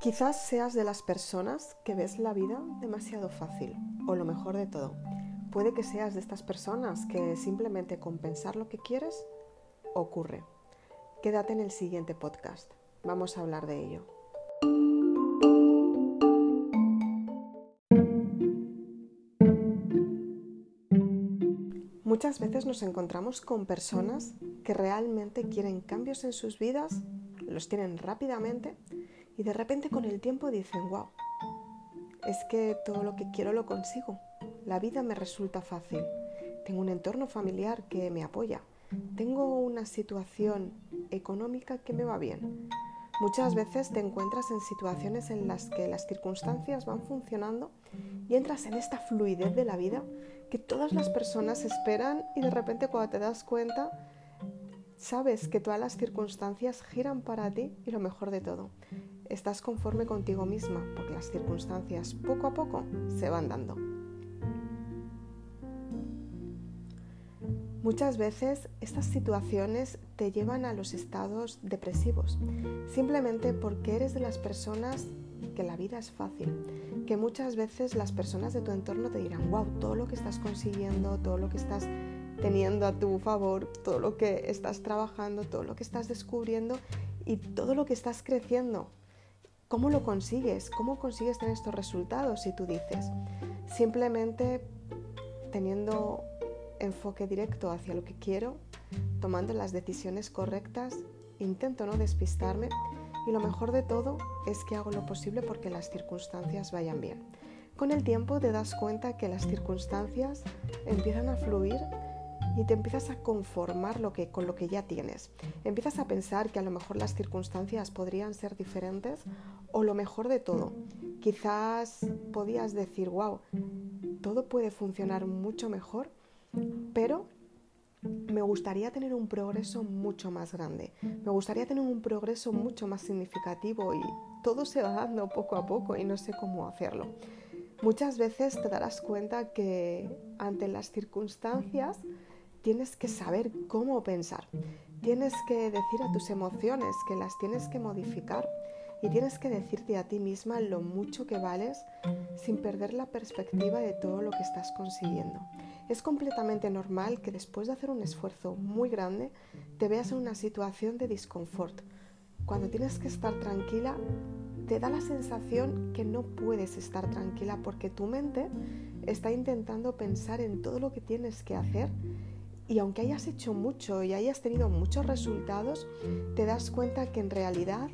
Quizás seas de las personas que ves la vida demasiado fácil, o lo mejor de todo, puede que seas de estas personas que simplemente con pensar lo que quieres ocurre. Quédate en el siguiente podcast, vamos a hablar de ello. Muchas veces nos encontramos con personas que realmente quieren cambios en sus vidas, los tienen rápidamente y de repente con el tiempo dicen, wow, es que todo lo que quiero lo consigo, la vida me resulta fácil, tengo un entorno familiar que me apoya, tengo una situación económica que me va bien. Muchas veces te encuentras en situaciones en las que las circunstancias van funcionando y entras en esta fluidez de la vida que todas las personas esperan y de repente cuando te das cuenta sabes que todas las circunstancias giran para ti y lo mejor de todo, estás conforme contigo misma porque las circunstancias poco a poco se van dando. Muchas veces estas situaciones te llevan a los estados depresivos, simplemente porque eres de las personas que la vida es fácil, que muchas veces las personas de tu entorno te dirán, wow, todo lo que estás consiguiendo, todo lo que estás teniendo a tu favor, todo lo que estás trabajando, todo lo que estás descubriendo y todo lo que estás creciendo. ¿Cómo lo consigues? ¿Cómo consigues tener estos resultados? Si tú dices, simplemente teniendo enfoque directo hacia lo que quiero, tomando las decisiones correctas, intento no despistarme y lo mejor de todo es que hago lo posible porque las circunstancias vayan bien. Con el tiempo te das cuenta que las circunstancias empiezan a fluir y te empiezas a conformar lo que, con lo que ya tienes. Empiezas a pensar que a lo mejor las circunstancias podrían ser diferentes o lo mejor de todo. Quizás podías decir, wow, todo puede funcionar mucho mejor, pero me gustaría tener un progreso mucho más grande. Me gustaría tener un progreso mucho más significativo y todo se va dando poco a poco y no sé cómo hacerlo. Muchas veces te darás cuenta que ante las circunstancias tienes que saber cómo pensar. Tienes que decir a tus emociones que las tienes que modificar y tienes que decirte a ti misma lo mucho que vales sin perder la perspectiva de todo lo que estás consiguiendo. Es completamente normal que después de hacer un esfuerzo muy grande te veas en una situación de disconfort. Cuando tienes que estar tranquila, te da la sensación que no puedes estar tranquila porque tu mente está intentando pensar en todo lo que tienes que hacer y aunque hayas hecho mucho y hayas tenido muchos resultados, te das cuenta que en realidad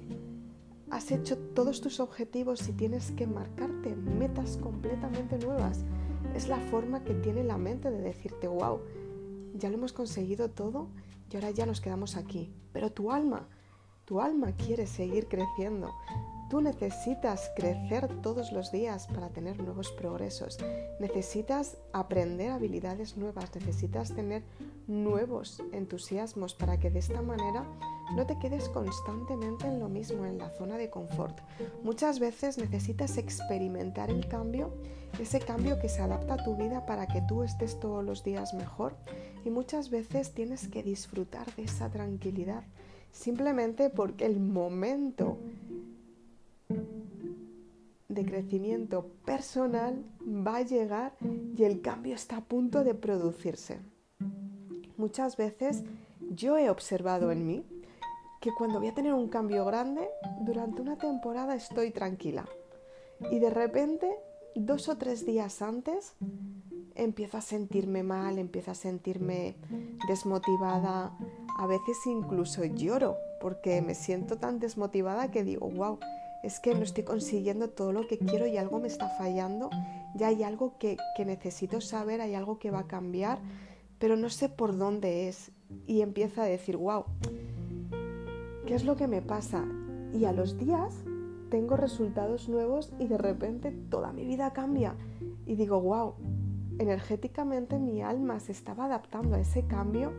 has hecho todos tus objetivos y tienes que marcarte metas completamente nuevas. Es la forma que tiene la mente de decirte, wow, ya lo hemos conseguido todo y ahora ya nos quedamos aquí. Pero tu alma, tu alma quiere seguir creciendo. Tú necesitas crecer todos los días para tener nuevos progresos. Necesitas aprender habilidades nuevas. Necesitas tener nuevos entusiasmos para que de esta manera no te quedes constantemente en lo mismo, en la zona de confort. Muchas veces necesitas experimentar el cambio, ese cambio que se adapta a tu vida para que tú estés todos los días mejor. Y muchas veces tienes que disfrutar de esa tranquilidad, simplemente porque el momento crecimiento personal va a llegar y el cambio está a punto de producirse. Muchas veces yo he observado en mí que cuando voy a tener un cambio grande, durante una temporada estoy tranquila. Y de repente, dos o tres días antes, empiezo a sentirme mal, empiezo a sentirme desmotivada. A veces incluso lloro porque me siento tan desmotivada que digo, wow, es que no estoy consiguiendo todo lo que quiero y algo me está fallando, ya hay algo que, necesito saber, hay algo que va a cambiar, pero no sé por dónde es. Y empieza a decir, wow, ¿qué es lo que me pasa? Y a los días tengo resultados nuevos y de repente toda mi vida cambia. Y digo, wow, energéticamente mi alma se estaba adaptando a ese cambio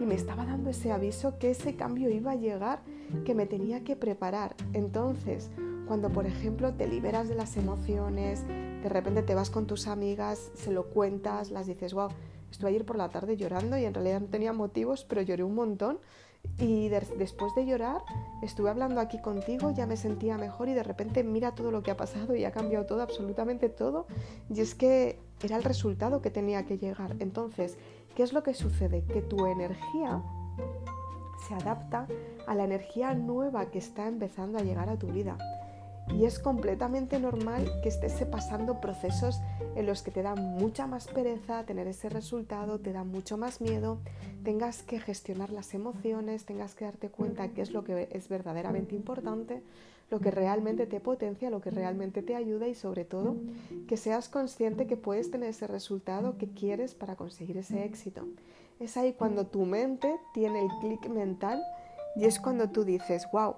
y me estaba dando ese aviso que ese cambio iba a llegar, que me tenía que preparar. Entonces, cuando por ejemplo te liberas de las emociones, de repente te vas con tus amigas, se lo cuentas, las dices, wow, estuve ayer por la tarde llorando y en realidad no tenía motivos, pero lloré un montón Y después de llorar, estuve hablando aquí contigo, ya me sentía mejor y de repente mira todo lo que ha pasado y ha cambiado todo, absolutamente todo. Y es que era el resultado que tenía que llegar. Entonces, ¿qué es lo que sucede? Que tu energía se adapta a la energía nueva que está empezando a llegar a tu vida. Y es completamente normal que estés pasando procesos en los que te da mucha más pereza tener ese resultado, te da mucho más miedo, tengas que gestionar las emociones, tengas que darte cuenta qué es lo que es verdaderamente importante, lo que realmente te potencia, lo que realmente te ayuda y sobre todo que seas consciente que puedes tener ese resultado que quieres para conseguir ese éxito. Es ahí cuando tu mente tiene el clic mental y es cuando tú dices, wow,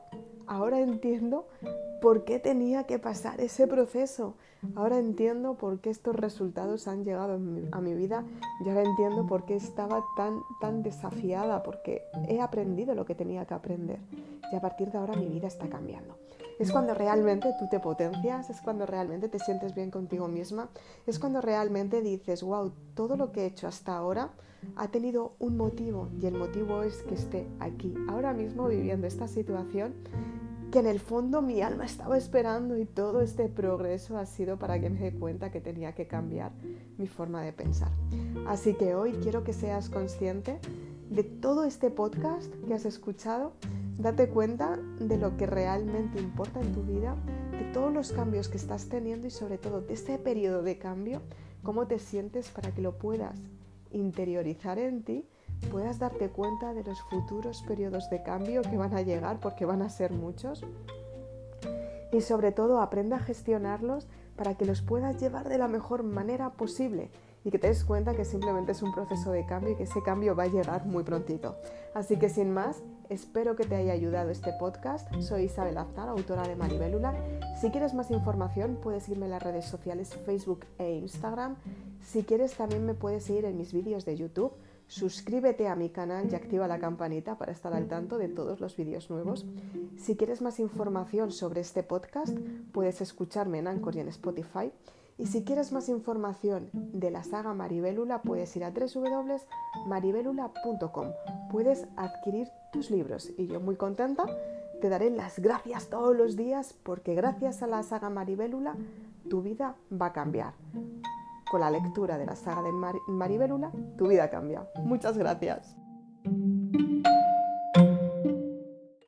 ahora entiendo por qué tenía que pasar ese proceso. Ahora entiendo por qué estos resultados han llegado a mi vida y ahora entiendo por qué estaba tan, tan desafiada, porque he aprendido lo que tenía que aprender y a partir de ahora mi vida está cambiando. Es cuando realmente tú te potencias, es cuando realmente te sientes bien contigo misma, es cuando realmente dices, wow, todo lo que he hecho hasta ahora ha tenido un motivo y el motivo es que esté aquí, ahora mismo viviendo esta situación que en el fondo mi alma estaba esperando y todo este progreso ha sido para que me dé cuenta que tenía que cambiar mi forma de pensar. Así que hoy quiero que seas consciente de todo este podcast que has escuchado, date cuenta de lo que realmente importa en tu vida, de todos los cambios que estás teniendo y sobre todo de ese periodo de cambio, cómo te sientes para que lo puedas interiorizar en ti puedas darte cuenta de los futuros periodos de cambio que van a llegar, porque van a ser muchos. Y sobre todo aprenda a gestionarlos para que los puedas llevar de la mejor manera posible y que te des cuenta que simplemente es un proceso de cambio y que ese cambio va a llegar muy prontito. Así que sin más, espero que te haya ayudado este podcast. Soy Isabel Aznar, autora de Maribélula. Si quieres más información, puedes irme en las redes sociales Facebook e Instagram. Si quieres, también me puedes seguir en mis vídeos de YouTube Suscríbete a mi canal y activa la campanita para estar al tanto de todos los vídeos nuevos. Si quieres más información sobre este podcast, puedes escucharme en Anchor y en Spotify. Y si quieres más información de la saga Maribélula, puedes ir a www.maribelula.com. Puedes adquirir tus libros y yo muy contenta te daré las gracias todos los días porque gracias a la saga Maribélula tu vida va a cambiar con la lectura de la saga de Maribelula, tu vida cambia. Muchas gracias.